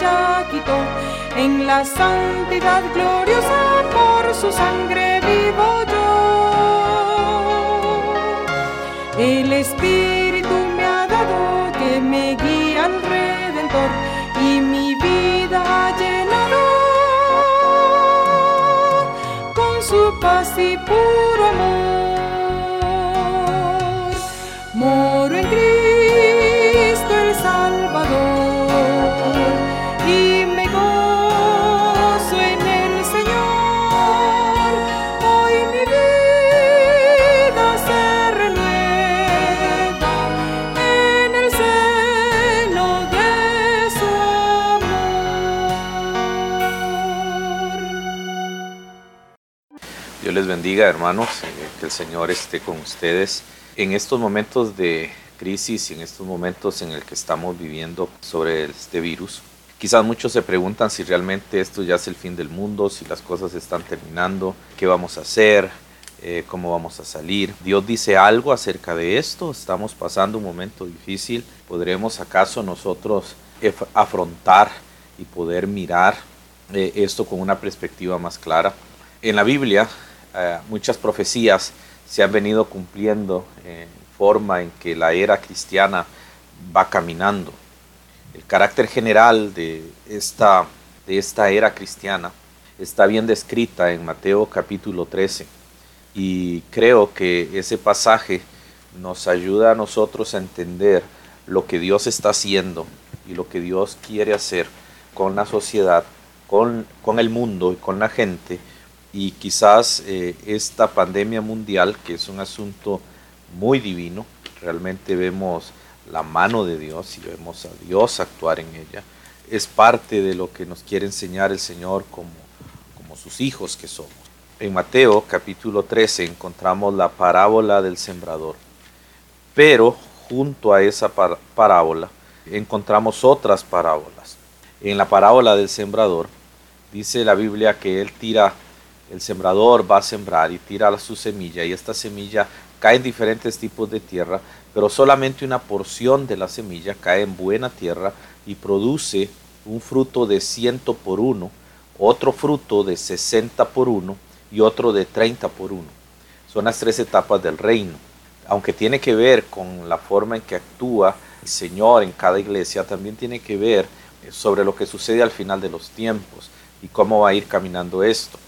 ya quitó. En la santidad gloriosa por su sangre vivo yo. El Espíritu me ha dado que me guía al Redentor y mi vida ha llenado con su paz y puro bendiga, hermanos, eh, que el Señor esté con ustedes en estos momentos de crisis y en estos momentos en el que estamos viviendo sobre este virus. Quizás muchos se preguntan si realmente esto ya es el fin del mundo, si las cosas están terminando, qué vamos a hacer, eh, cómo vamos a salir. Dios dice algo acerca de esto, estamos pasando un momento difícil, ¿podremos acaso nosotros afrontar y poder mirar eh, esto con una perspectiva más clara? En la Biblia eh, muchas profecías se han venido cumpliendo en forma en que la era cristiana va caminando. El carácter general de esta, de esta era cristiana está bien descrita en Mateo capítulo 13 y creo que ese pasaje nos ayuda a nosotros a entender lo que Dios está haciendo y lo que Dios quiere hacer con la sociedad, con, con el mundo y con la gente y quizás eh, esta pandemia mundial, que es un asunto muy divino, realmente vemos la mano de Dios y vemos a Dios actuar en ella, es parte de lo que nos quiere enseñar el Señor como, como sus hijos que somos. En Mateo capítulo 13 encontramos la parábola del sembrador, pero junto a esa par- parábola encontramos otras parábolas. En la parábola del sembrador dice la Biblia que él tira el sembrador va a sembrar y tira su semilla y esta semilla cae en diferentes tipos de tierra, pero solamente una porción de la semilla cae en buena tierra y produce un fruto de ciento por uno, otro fruto de 60 por uno y otro de 30 por uno. Son las tres etapas del reino. Aunque tiene que ver con la forma en que actúa el Señor en cada iglesia, también tiene que ver sobre lo que sucede al final de los tiempos y cómo va a ir caminando esto.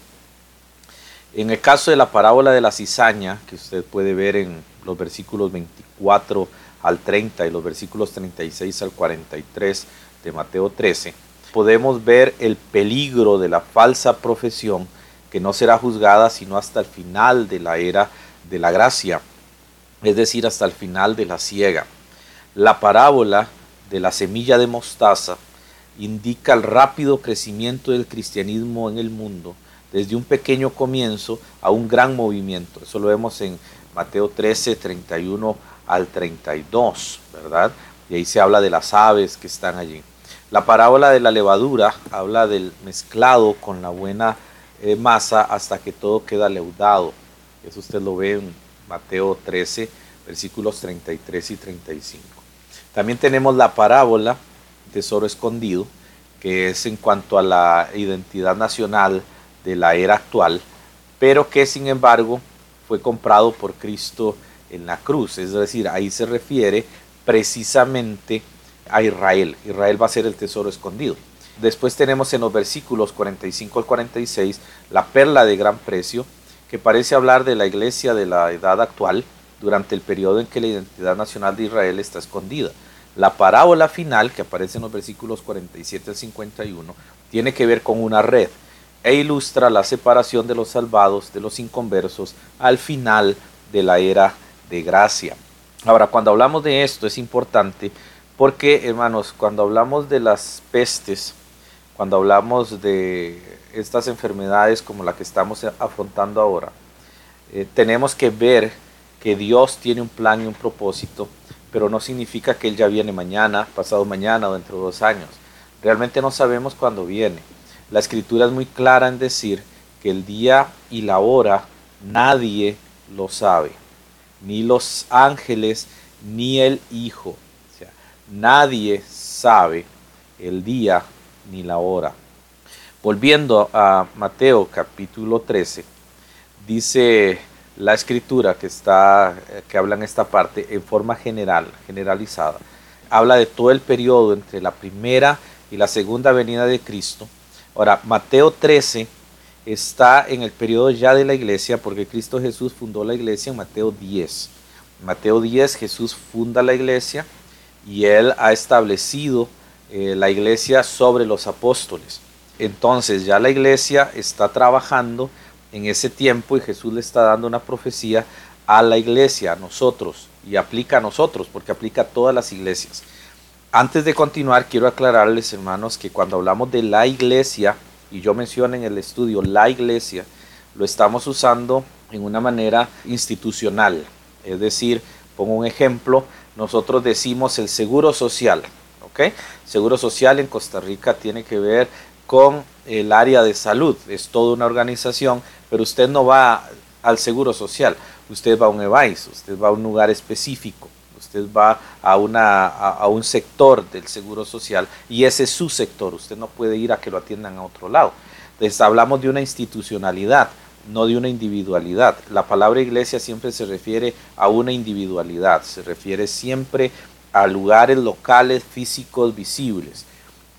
En el caso de la parábola de la cizaña, que usted puede ver en los versículos 24 al 30 y los versículos 36 al 43 de Mateo 13, podemos ver el peligro de la falsa profesión que no será juzgada sino hasta el final de la era de la gracia, es decir, hasta el final de la ciega. La parábola de la semilla de mostaza indica el rápido crecimiento del cristianismo en el mundo desde un pequeño comienzo a un gran movimiento. Eso lo vemos en Mateo 13, 31 al 32, ¿verdad? Y ahí se habla de las aves que están allí. La parábola de la levadura habla del mezclado con la buena eh, masa hasta que todo queda leudado. Eso usted lo ve en Mateo 13, versículos 33 y 35. También tenemos la parábola tesoro escondido, que es en cuanto a la identidad nacional de la era actual, pero que sin embargo fue comprado por Cristo en la cruz. Es decir, ahí se refiere precisamente a Israel. Israel va a ser el tesoro escondido. Después tenemos en los versículos 45 al 46 la perla de gran precio, que parece hablar de la iglesia de la edad actual durante el periodo en que la identidad nacional de Israel está escondida. La parábola final, que aparece en los versículos 47 al 51, tiene que ver con una red e ilustra la separación de los salvados de los inconversos al final de la era de gracia. Ahora, cuando hablamos de esto es importante porque, hermanos, cuando hablamos de las pestes, cuando hablamos de estas enfermedades como la que estamos afrontando ahora, eh, tenemos que ver que Dios tiene un plan y un propósito, pero no significa que Él ya viene mañana, pasado mañana o dentro de dos años. Realmente no sabemos cuándo viene. La escritura es muy clara en decir que el día y la hora nadie lo sabe, ni los ángeles, ni el Hijo. O sea, nadie sabe el día ni la hora. Volviendo a Mateo capítulo 13, dice la escritura que está que habla en esta parte en forma general, generalizada. Habla de todo el periodo entre la primera y la segunda venida de Cristo. Ahora, Mateo 13 está en el periodo ya de la iglesia porque Cristo Jesús fundó la iglesia en Mateo 10. Mateo 10 Jesús funda la iglesia y él ha establecido eh, la iglesia sobre los apóstoles. Entonces ya la iglesia está trabajando en ese tiempo y Jesús le está dando una profecía a la iglesia, a nosotros, y aplica a nosotros, porque aplica a todas las iglesias. Antes de continuar, quiero aclararles, hermanos, que cuando hablamos de la iglesia, y yo menciono en el estudio la iglesia, lo estamos usando en una manera institucional. Es decir, pongo un ejemplo, nosotros decimos el seguro social. ¿ok? Seguro social en Costa Rica tiene que ver con el área de salud, es toda una organización, pero usted no va al seguro social, usted va a un EVAIS, usted va a un lugar específico usted va a, una, a, un sector del seguro social y ese es su sector, usted no puede ir a que lo atiendan a otro lado. Entonces hablamos de una institucionalidad, no de una individualidad. La palabra iglesia siempre se refiere a una individualidad, se refiere siempre a lugares locales, físicos, visibles.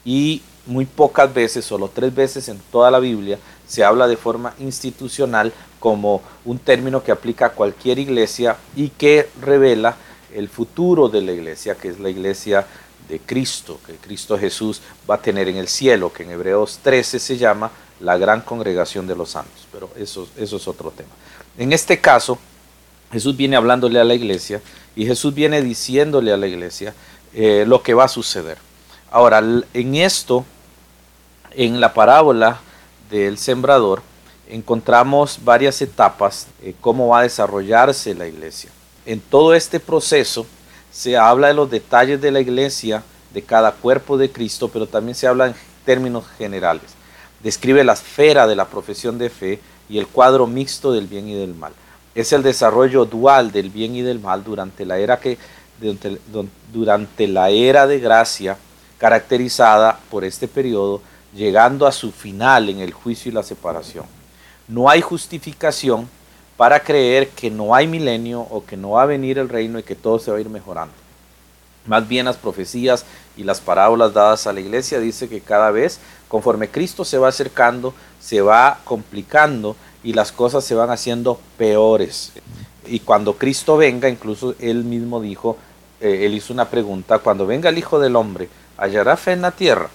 Y muy pocas veces, solo tres veces en toda la Biblia, se habla de forma institucional como un término que aplica a cualquier iglesia y que revela el futuro de la iglesia, que es la iglesia de Cristo, que Cristo Jesús va a tener en el cielo, que en Hebreos 13 se llama la gran congregación de los santos, pero eso, eso es otro tema. En este caso, Jesús viene hablándole a la iglesia y Jesús viene diciéndole a la iglesia eh, lo que va a suceder. Ahora, en esto, en la parábola del sembrador, encontramos varias etapas, de cómo va a desarrollarse la iglesia en todo este proceso se habla de los detalles de la iglesia, de cada cuerpo de Cristo, pero también se habla en términos generales. Describe la esfera de la profesión de fe y el cuadro mixto del bien y del mal. Es el desarrollo dual del bien y del mal durante la era que durante la era de gracia caracterizada por este periodo, llegando a su final en el juicio y la separación. No hay justificación para creer que no hay milenio o que no va a venir el reino y que todo se va a ir mejorando. Más bien las profecías y las parábolas dadas a la iglesia dice que cada vez, conforme Cristo se va acercando, se va complicando y las cosas se van haciendo peores. Y cuando Cristo venga, incluso él mismo dijo, eh, él hizo una pregunta, cuando venga el Hijo del Hombre, ¿hallará fe en la tierra?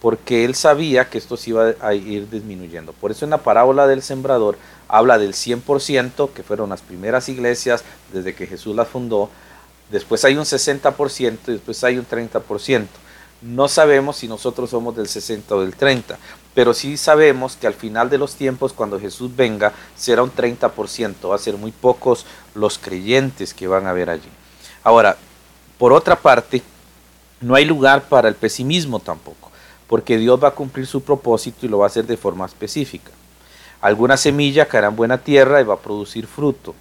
Porque él sabía que esto se iba a ir disminuyendo. Por eso en la parábola del sembrador habla del 100%, que fueron las primeras iglesias desde que Jesús las fundó, después hay un 60% y después hay un 30%. No sabemos si nosotros somos del 60 o del 30, pero sí sabemos que al final de los tiempos, cuando Jesús venga, será un 30%, va a ser muy pocos los creyentes que van a ver allí. Ahora, por otra parte, no hay lugar para el pesimismo tampoco, porque Dios va a cumplir su propósito y lo va a hacer de forma específica. Alguna semilla caerá en buena tierra y va a producir fruto.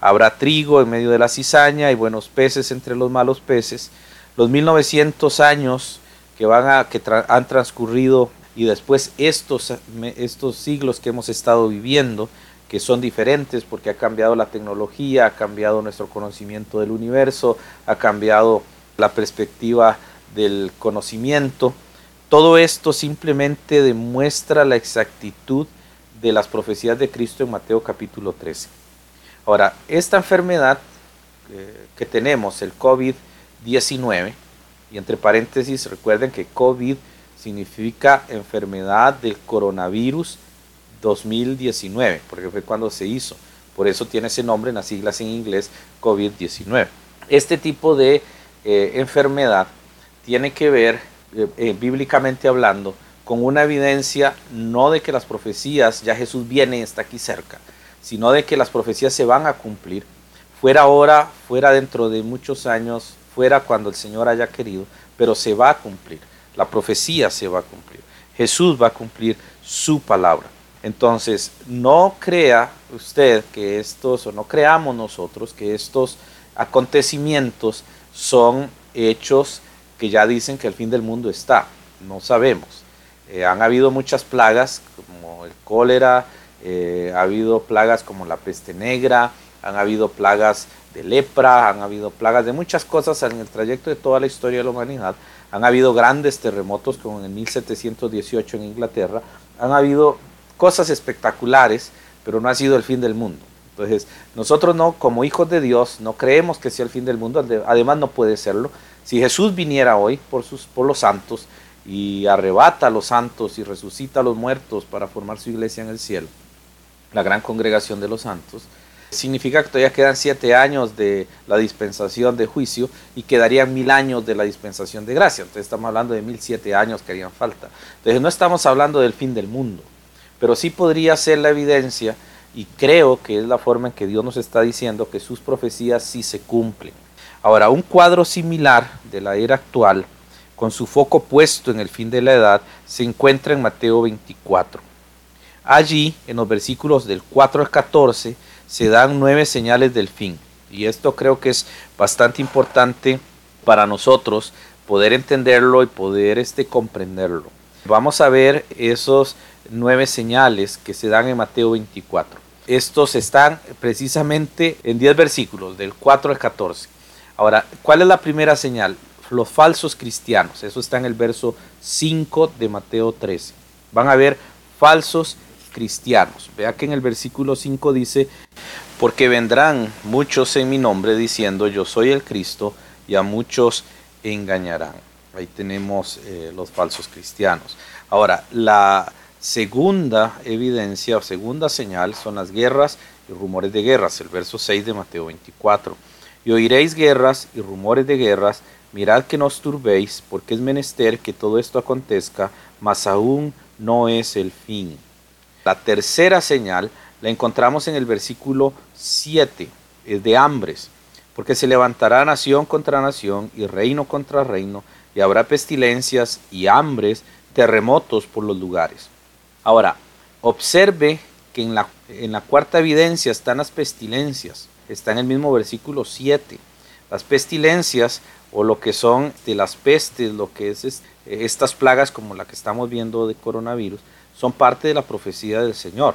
Habrá trigo en medio de la cizaña y buenos peces entre los malos peces. Los 1900 años que, van a, que han transcurrido y después estos, estos siglos que hemos estado viviendo, que son diferentes porque ha cambiado la tecnología, ha cambiado nuestro conocimiento del universo, ha cambiado la perspectiva del conocimiento. Todo esto simplemente demuestra la exactitud de las profecías de Cristo en Mateo capítulo 13. Ahora, esta enfermedad eh, que tenemos, el COVID-19, y entre paréntesis recuerden que COVID significa enfermedad del coronavirus 2019, porque fue cuando se hizo. Por eso tiene ese nombre en las siglas en inglés COVID-19. Este tipo de eh, enfermedad tiene que ver, eh, bíblicamente hablando, con una evidencia no de que las profecías, ya Jesús viene está aquí cerca, sino de que las profecías se van a cumplir, fuera ahora, fuera dentro de muchos años, fuera cuando el Señor haya querido, pero se va a cumplir, la profecía se va a cumplir, Jesús va a cumplir su palabra. Entonces, no crea usted que estos, o no creamos nosotros que estos acontecimientos son hechos que ya dicen que el fin del mundo está. No sabemos. Eh, han habido muchas plagas como el cólera, eh, ha habido plagas como la peste negra, han habido plagas de lepra, han habido plagas de muchas cosas en el trayecto de toda la historia de la humanidad. Han habido grandes terremotos como en el 1718 en Inglaterra. Han habido cosas espectaculares, pero no ha sido el fin del mundo. Entonces, nosotros no, como hijos de Dios, no creemos que sea el fin del mundo, además no puede serlo. Si Jesús viniera hoy por, los santos y arrebata a los santos y resucita a los muertos para formar su iglesia en el cielo, la gran congregación de los santos, significa que todavía quedan siete años de la dispensación de juicio y quedarían mil años de la dispensación de gracia. Entonces estamos hablando de mil siete años que harían falta. Entonces no estamos hablando del fin del mundo, pero sí podría ser la evidencia y creo que es la forma en que Dios nos está diciendo que sus profecías sí se cumplen. Ahora, un cuadro similar de la era actual, con su foco puesto en el fin de la edad, se encuentra en Mateo 24. Allí, en los versículos del 4 al 14, se dan nueve señales del fin. Y esto creo que es bastante importante para nosotros poder entenderlo y poder este, comprenderlo. Vamos a ver esos nueve señales que se dan en Mateo 24. Estos están precisamente en 10 versículos, del 4 al 14. Ahora, ¿cuál es la primera señal? Los falsos cristianos. Eso está en el verso 5 de Mateo 13. Van a ver falsos cristianos. Vea que en el versículo 5 dice, porque vendrán muchos en mi nombre diciendo yo soy el Cristo y a muchos engañarán. Ahí tenemos eh, los falsos cristianos. Ahora, la segunda evidencia o segunda señal son las guerras y rumores de guerras, el verso 6 de Mateo 24. Y oiréis guerras y rumores de guerras, mirad que no os turbéis, porque es menester que todo esto acontezca, mas aún no es el fin. La tercera señal la encontramos en el versículo 7, es de hambres, porque se levantará nación contra nación y reino contra reino, y habrá pestilencias y hambres, terremotos por los lugares. Ahora, observe que en la, en la cuarta evidencia están las pestilencias, está en el mismo versículo 7. Las pestilencias o lo que son de las pestes, lo que es estas plagas como la que estamos viendo de coronavirus, son parte de la profecía del Señor.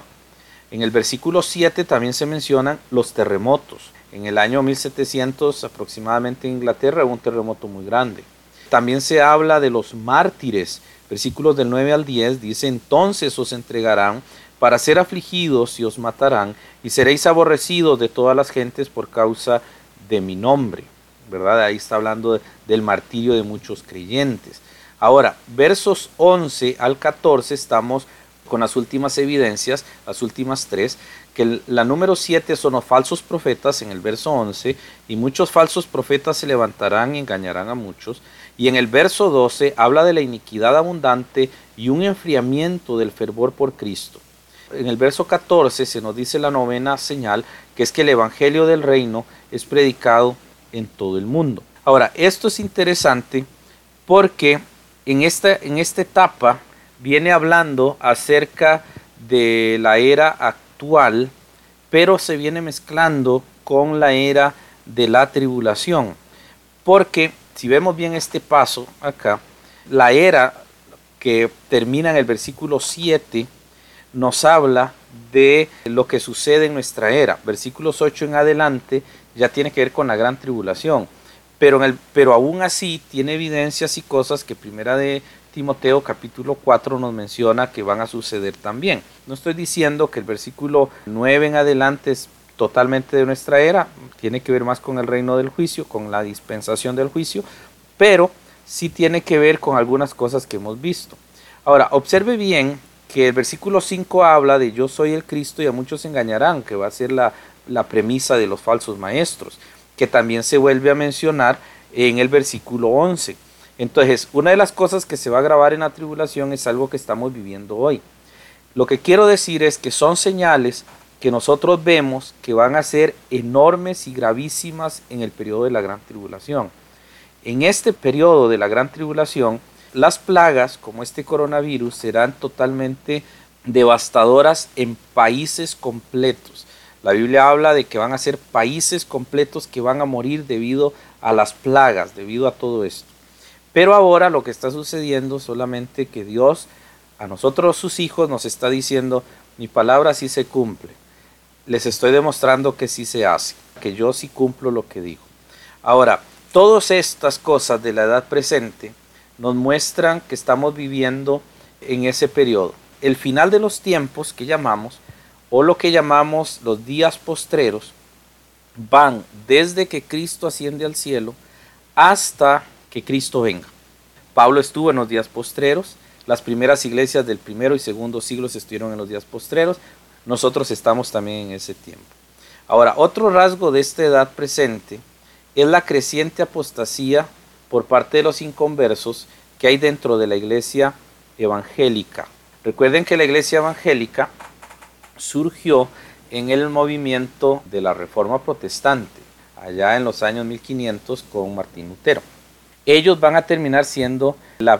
En el versículo 7 también se mencionan los terremotos. En el año 1700 aproximadamente en Inglaterra hubo un terremoto muy grande. También se habla de los mártires. Versículos del 9 al 10 dice, entonces os entregarán para ser afligidos y os matarán, y seréis aborrecidos de todas las gentes por causa de mi nombre. ¿Verdad? Ahí está hablando del martirio de muchos creyentes. Ahora, versos 11 al 14 estamos con las últimas evidencias, las últimas tres, que la número 7 son los falsos profetas en el verso 11, y muchos falsos profetas se levantarán y engañarán a muchos. Y en el verso 12 habla de la iniquidad abundante y un enfriamiento del fervor por Cristo. En el verso 14 se nos dice la novena señal, que es que el Evangelio del Reino es predicado en todo el mundo. Ahora, esto es interesante porque en esta, en esta etapa viene hablando acerca de la era actual, pero se viene mezclando con la era de la tribulación. Porque si vemos bien este paso acá, la era que termina en el versículo 7 nos habla de lo que sucede en nuestra era. Versículos 8 en adelante ya tiene que ver con la gran tribulación pero, en el, pero aún así tiene evidencias y cosas que primera de Timoteo capítulo 4 nos menciona que van a suceder también. No estoy diciendo que el versículo 9 en adelante es totalmente de nuestra era, tiene que ver más con el reino del juicio, con la dispensación del juicio, pero sí tiene que ver con algunas cosas que hemos visto. Ahora, observe bien que el versículo 5 habla de yo soy el Cristo y a muchos engañarán, que va a ser la, la premisa de los falsos maestros que también se vuelve a mencionar en el versículo 11. Entonces, una de las cosas que se va a grabar en la tribulación es algo que estamos viviendo hoy. Lo que quiero decir es que son señales que nosotros vemos que van a ser enormes y gravísimas en el periodo de la gran tribulación. En este periodo de la gran tribulación, las plagas como este coronavirus serán totalmente devastadoras en países completos. La Biblia habla de que van a ser países completos que van a morir debido a las plagas, debido a todo esto. Pero ahora lo que está sucediendo solamente que Dios a nosotros sus hijos nos está diciendo, mi palabra sí se cumple. Les estoy demostrando que sí se hace, que yo sí cumplo lo que digo. Ahora, todas estas cosas de la edad presente nos muestran que estamos viviendo en ese periodo. El final de los tiempos que llamamos, o lo que llamamos los días postreros, van desde que Cristo asciende al cielo hasta que Cristo venga. Pablo estuvo en los días postreros, las primeras iglesias del primero y segundo siglos estuvieron en los días postreros, nosotros estamos también en ese tiempo. Ahora, otro rasgo de esta edad presente es la creciente apostasía por parte de los inconversos que hay dentro de la iglesia evangélica. Recuerden que la iglesia evangélica surgió en el movimiento de la Reforma Protestante, allá en los años 1500 con Martín Lutero. Ellos van a terminar siendo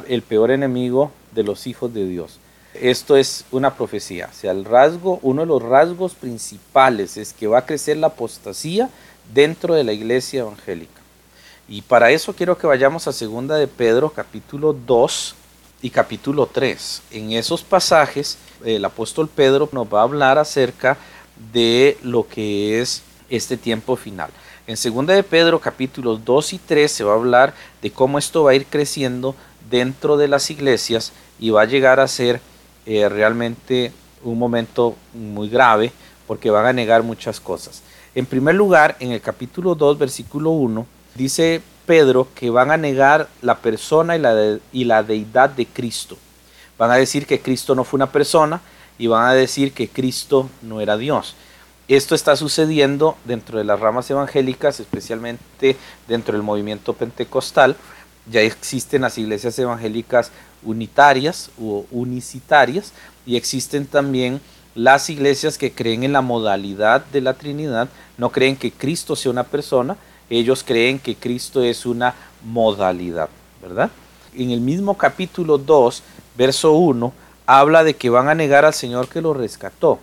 el peor enemigo de los hijos de Dios. Esto es una profecía. O sea, el rasgo, uno de los rasgos principales es que va a crecer la apostasía dentro de la iglesia evangélica. Y para eso quiero que vayamos a segunda de Pedro capítulo 2 y capítulo 3. En esos pasajes el apóstol Pedro nos va a hablar acerca de lo que es este tiempo final. En segunda de Pedro capítulos 2 y 3 se va a hablar de cómo esto va a ir creciendo dentro de las iglesias y va a llegar a ser eh, realmente un momento muy grave porque van a negar muchas cosas. En primer lugar, en el capítulo 2, versículo 1, dice Pedro que van a negar la persona y la, y la deidad de Cristo. Van a decir que Cristo no fue una persona y van a decir que Cristo no era Dios. Esto está sucediendo dentro de las ramas evangélicas, especialmente dentro del movimiento pentecostal. Ya existen las iglesias evangélicas unitarias o unicitarias y existen también las iglesias que creen en la modalidad de la Trinidad, no creen que Cristo sea una persona, ellos creen que Cristo es una modalidad, ¿verdad? En el mismo capítulo 2, verso 1, habla de que van a negar al Señor que lo rescató.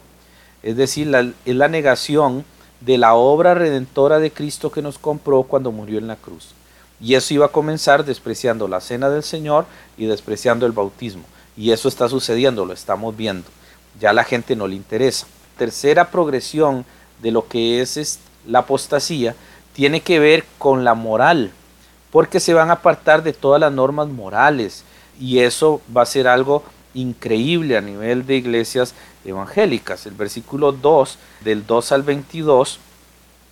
Es decir, es la negación de la obra redentora de Cristo que nos compró cuando murió en la cruz. Y eso iba a comenzar despreciando la cena del Señor y despreciando el bautismo. Y eso está sucediendo, lo estamos viendo. Ya la gente no le interesa. Tercera progresión de lo que es la apostasía tiene que ver con la moral, porque se van a apartar de todas las normas morales y eso va a ser algo increíble a nivel de iglesias evangélicas. El versículo 2, del 2 al 22,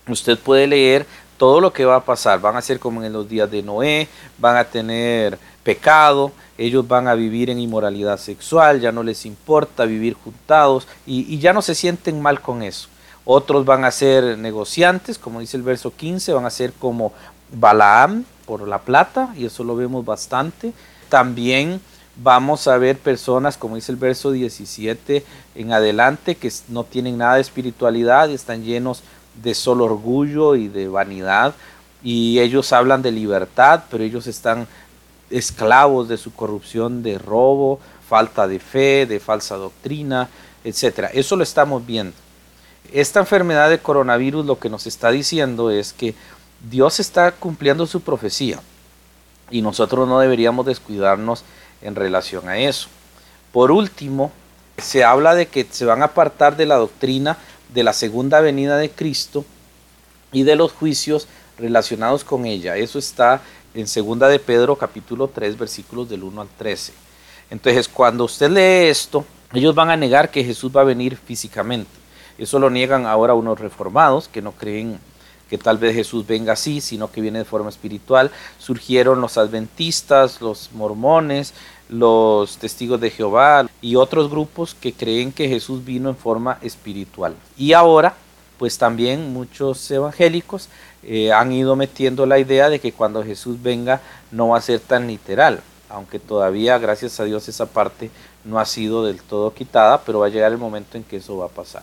usted puede leer todo lo que va a pasar. Van a ser como en los días de Noé, van a tener pecado, ellos van a vivir en inmoralidad sexual, ya no les importa vivir juntados y, y ya no se sienten mal con eso. Otros van a ser negociantes, como dice el verso 15, van a ser como Balaam por la plata, y eso lo vemos bastante. También vamos a ver personas, como dice el verso 17 en adelante, que no tienen nada de espiritualidad y están llenos de solo orgullo y de vanidad. Y ellos hablan de libertad, pero ellos están esclavos de su corrupción, de robo, falta de fe, de falsa doctrina, etc. Eso lo estamos viendo. Esta enfermedad de coronavirus lo que nos está diciendo es que Dios está cumpliendo su profecía y nosotros no deberíamos descuidarnos en relación a eso. Por último, se habla de que se van a apartar de la doctrina de la segunda venida de Cristo y de los juicios relacionados con ella. Eso está en segunda de Pedro capítulo 3 versículos del 1 al 13. Entonces, cuando usted lee esto, ellos van a negar que Jesús va a venir físicamente. Eso lo niegan ahora unos reformados que no creen que tal vez Jesús venga así, sino que viene de forma espiritual. Surgieron los adventistas, los mormones, los testigos de Jehová y otros grupos que creen que Jesús vino en forma espiritual. Y ahora, pues también muchos evangélicos eh, han ido metiendo la idea de que cuando Jesús venga no va a ser tan literal, aunque todavía, gracias a Dios, esa parte no ha sido del todo quitada, pero va a llegar el momento en que eso va a pasar.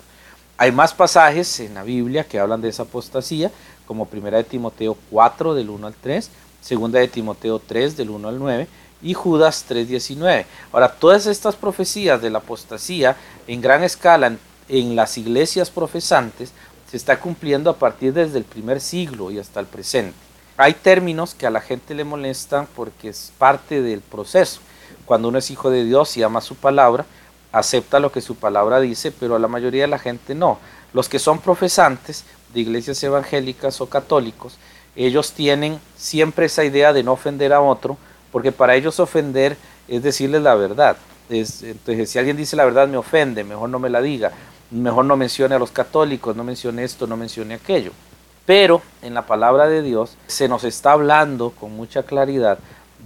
Hay más pasajes en la Biblia que hablan de esa apostasía, como 1 de Timoteo 4 del 1 al 3, 2 de Timoteo 3 del 1 al 9 y Judas 3.19. Ahora, todas estas profecías de la apostasía en gran escala en, las iglesias profesantes se está cumpliendo a partir desde el primer siglo y hasta el presente. Hay términos que a la gente le molestan porque es parte del proceso. Cuando uno es hijo de Dios y ama su palabra, acepta lo que su palabra dice, pero a la mayoría de la gente no. Los que son profesantes de iglesias evangélicas o católicos, ellos tienen siempre esa idea de no ofender a otro, porque para ellos ofender es decirles la verdad. entonces, si alguien dice la verdad me ofende, mejor no me la diga, mejor no mencione a los católicos, no mencione esto, no mencione aquello. Pero en la palabra de Dios se nos está hablando con mucha claridad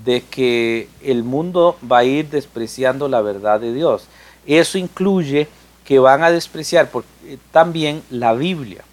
de que el mundo va a ir despreciando la verdad de Dios. Eso incluye que van a despreciar eh, también la Biblia.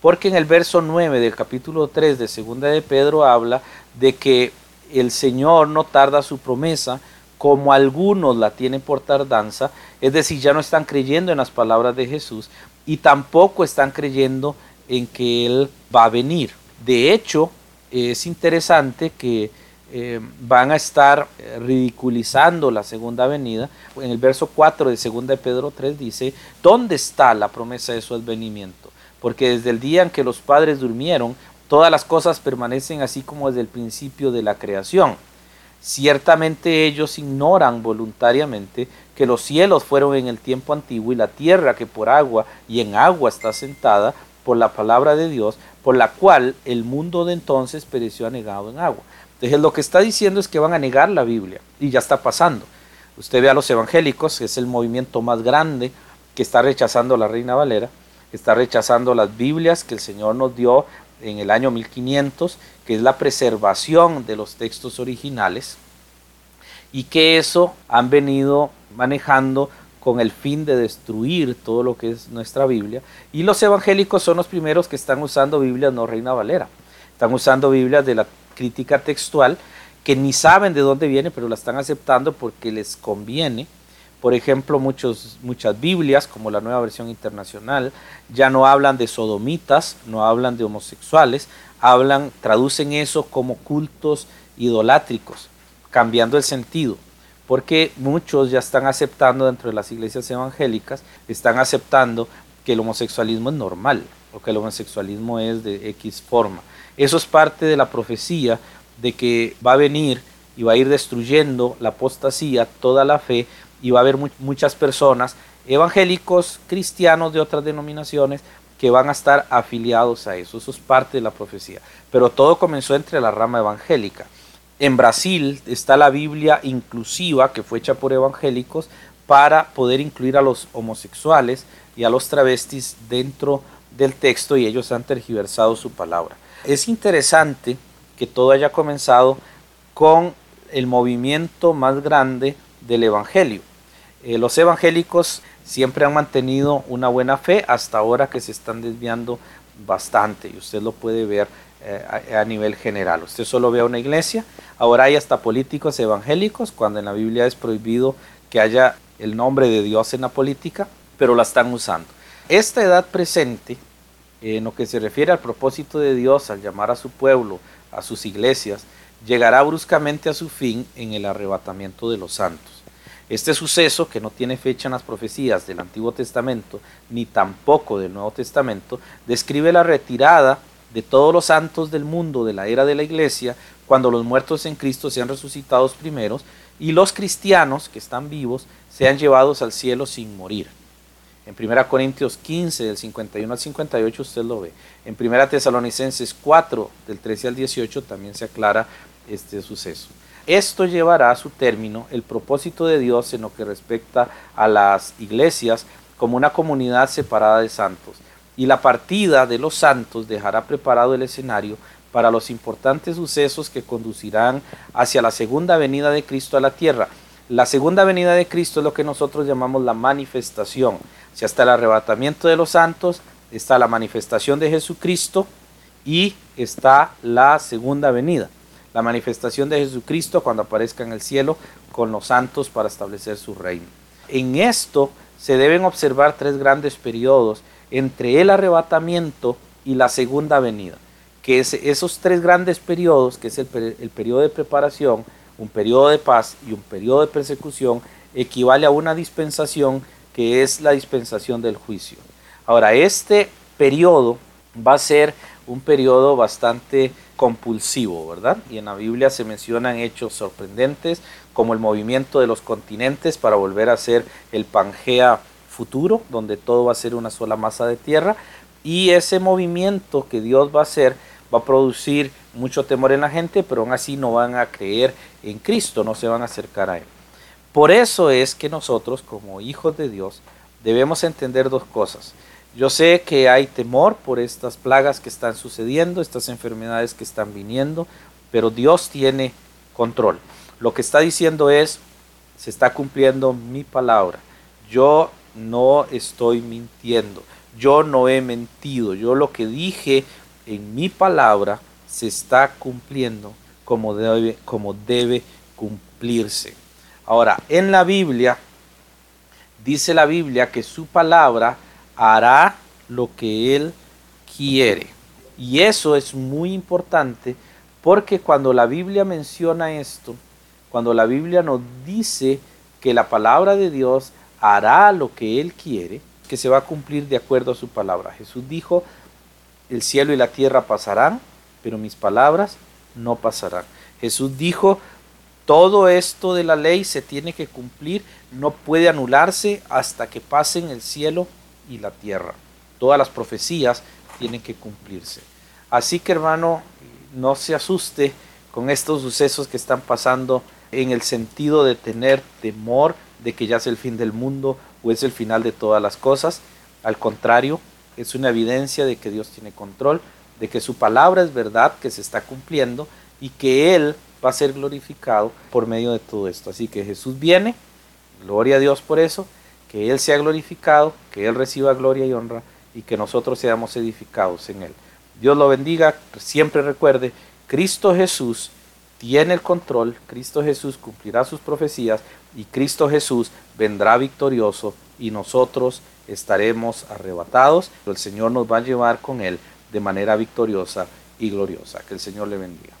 Porque en el verso 9 del capítulo 3 de Segunda de Pedro habla de que el Señor no tarda su promesa, como algunos la tienen por tardanza, es decir, ya no están creyendo en las palabras de Jesús y tampoco están creyendo en que Él va a venir. De hecho, es interesante que eh, van a estar ridiculizando la segunda venida. En el verso 4 de 2 de Pedro 3 dice, ¿dónde está la promesa de su advenimiento? Porque desde el día en que los padres durmieron, todas las cosas permanecen así como desde el principio de la creación. Ciertamente ellos ignoran voluntariamente que los cielos fueron en el tiempo antiguo y la tierra que por agua y en agua está sentada por la palabra de Dios, por la cual el mundo de entonces pereció anegado en agua. Entonces lo que está diciendo es que van a negar la Biblia y ya está pasando. Usted ve a los evangélicos, que es el movimiento más grande que está rechazando la Reina Valera, está rechazando las Biblias que el Señor nos dio en el año 1500, que es la preservación de los textos originales, y que eso han venido manejando con el fin de destruir todo lo que es nuestra Biblia. Y los evangélicos son los primeros que están usando Biblias no Reina Valera. Están usando Biblias de la crítica textual que ni saben de dónde viene, pero la están aceptando porque les conviene. Por ejemplo, muchos, muchas Biblias, como la nueva versión internacional, ya no hablan de sodomitas, no hablan de homosexuales, hablan, traducen eso como cultos idolátricos, cambiando el sentido. Porque muchos ya están aceptando dentro de las iglesias evangélicas, están aceptando que el homosexualismo es normal o que el homosexualismo es de X forma. Eso es parte de la profecía de que va a venir y va a ir destruyendo la apostasía, toda la fe, y va a haber muchas personas, evangélicos, cristianos de otras denominaciones, que van a estar afiliados a eso. Eso es parte de la profecía. Pero todo comenzó entre la rama evangélica. En Brasil está la Biblia inclusiva que fue hecha por evangélicos para poder incluir a los homosexuales y a los travestis dentro del texto y ellos han tergiversado su palabra. Es interesante que todo haya comenzado con el movimiento más grande del Evangelio. Eh, los evangélicos siempre han mantenido una buena fe hasta ahora que se están desviando bastante y usted lo puede ver eh, a, nivel general. Usted solo ve a una iglesia, ahora hay hasta políticos evangélicos cuando en la Biblia es prohibido que haya el nombre de Dios en la política, pero la están usando. Esta edad presente en lo que se refiere al propósito de Dios al llamar a su pueblo, a sus iglesias, llegará bruscamente a su fin en el arrebatamiento de los santos. Este suceso, que no tiene fecha en las profecías del Antiguo Testamento ni tampoco del Nuevo Testamento, describe la retirada de todos los santos del mundo de la era de la iglesia, cuando los muertos en Cristo sean resucitados primeros y los cristianos que están vivos sean llevados al cielo sin morir. En 1 Corintios 15, del 51 al 58, usted lo ve. En 1 Tesalonicenses 4, del 13 al 18, también se aclara este suceso. Esto llevará a su término el propósito de Dios en lo que respecta a las iglesias como una comunidad separada de santos. Y la partida de los santos dejará preparado el escenario para los importantes sucesos que conducirán hacia la segunda venida de Cristo a la tierra. La segunda venida de Cristo es lo que nosotros llamamos la manifestación si hasta el arrebatamiento de los santos está la manifestación de Jesucristo y está la segunda venida. La manifestación de Jesucristo cuando aparezca en el cielo con los santos para establecer su reino. En esto se deben observar tres grandes periodos entre el arrebatamiento y la segunda venida. Que es esos tres grandes periodos, que es el, el periodo de preparación, un periodo de paz y un periodo de persecución, equivale a una dispensación que es la dispensación del juicio. Ahora, este periodo va a ser un periodo bastante compulsivo, ¿verdad? Y en la Biblia se mencionan hechos sorprendentes como el movimiento de los continentes para volver a ser el Pangea futuro, donde todo va a ser una sola masa de tierra. Y ese movimiento que Dios va a hacer va a producir mucho temor en la gente, pero aún así no van a creer en Cristo, no se van a acercar a Él. Por eso es que nosotros, como hijos de Dios, debemos entender dos cosas. Yo sé que hay temor por estas plagas que están sucediendo, estas enfermedades que están viniendo, pero Dios tiene control. Lo que está diciendo es, se está cumpliendo mi palabra. Yo no estoy mintiendo. Yo no he mentido. Yo lo que dije en mi palabra se está cumpliendo como debe, como debe cumplirse. Ahora, en la Biblia, dice la Biblia que su palabra hará lo que Él quiere. Y eso es muy importante porque cuando la Biblia menciona esto, cuando la Biblia nos dice que la palabra de Dios hará lo que Él quiere, que se va a cumplir de acuerdo a su palabra. Jesús dijo, el cielo y la tierra pasarán, pero mis palabras no pasarán. Jesús dijo, todo esto de la ley se tiene que cumplir, no puede anularse hasta que pasen el cielo y la tierra. Todas las profecías tienen que cumplirse. Así que hermano, no se asuste con estos sucesos que están pasando en el sentido de tener temor de que ya es el fin del mundo o es el final de todas las cosas. Al contrario, es una evidencia de que Dios tiene control, de que su palabra es verdad, que se está cumpliendo y que Él va a ser glorificado por medio de todo esto. Así que Jesús viene, gloria a Dios por eso, que Él sea glorificado, que Él reciba gloria y honra y que nosotros seamos edificados en Él. Dios lo bendiga, siempre recuerde, Cristo Jesús tiene el control, Cristo Jesús cumplirá sus profecías y Cristo Jesús vendrá victorioso y nosotros estaremos arrebatados. El Señor nos va a llevar con Él de manera victoriosa y gloriosa. Que el Señor le bendiga.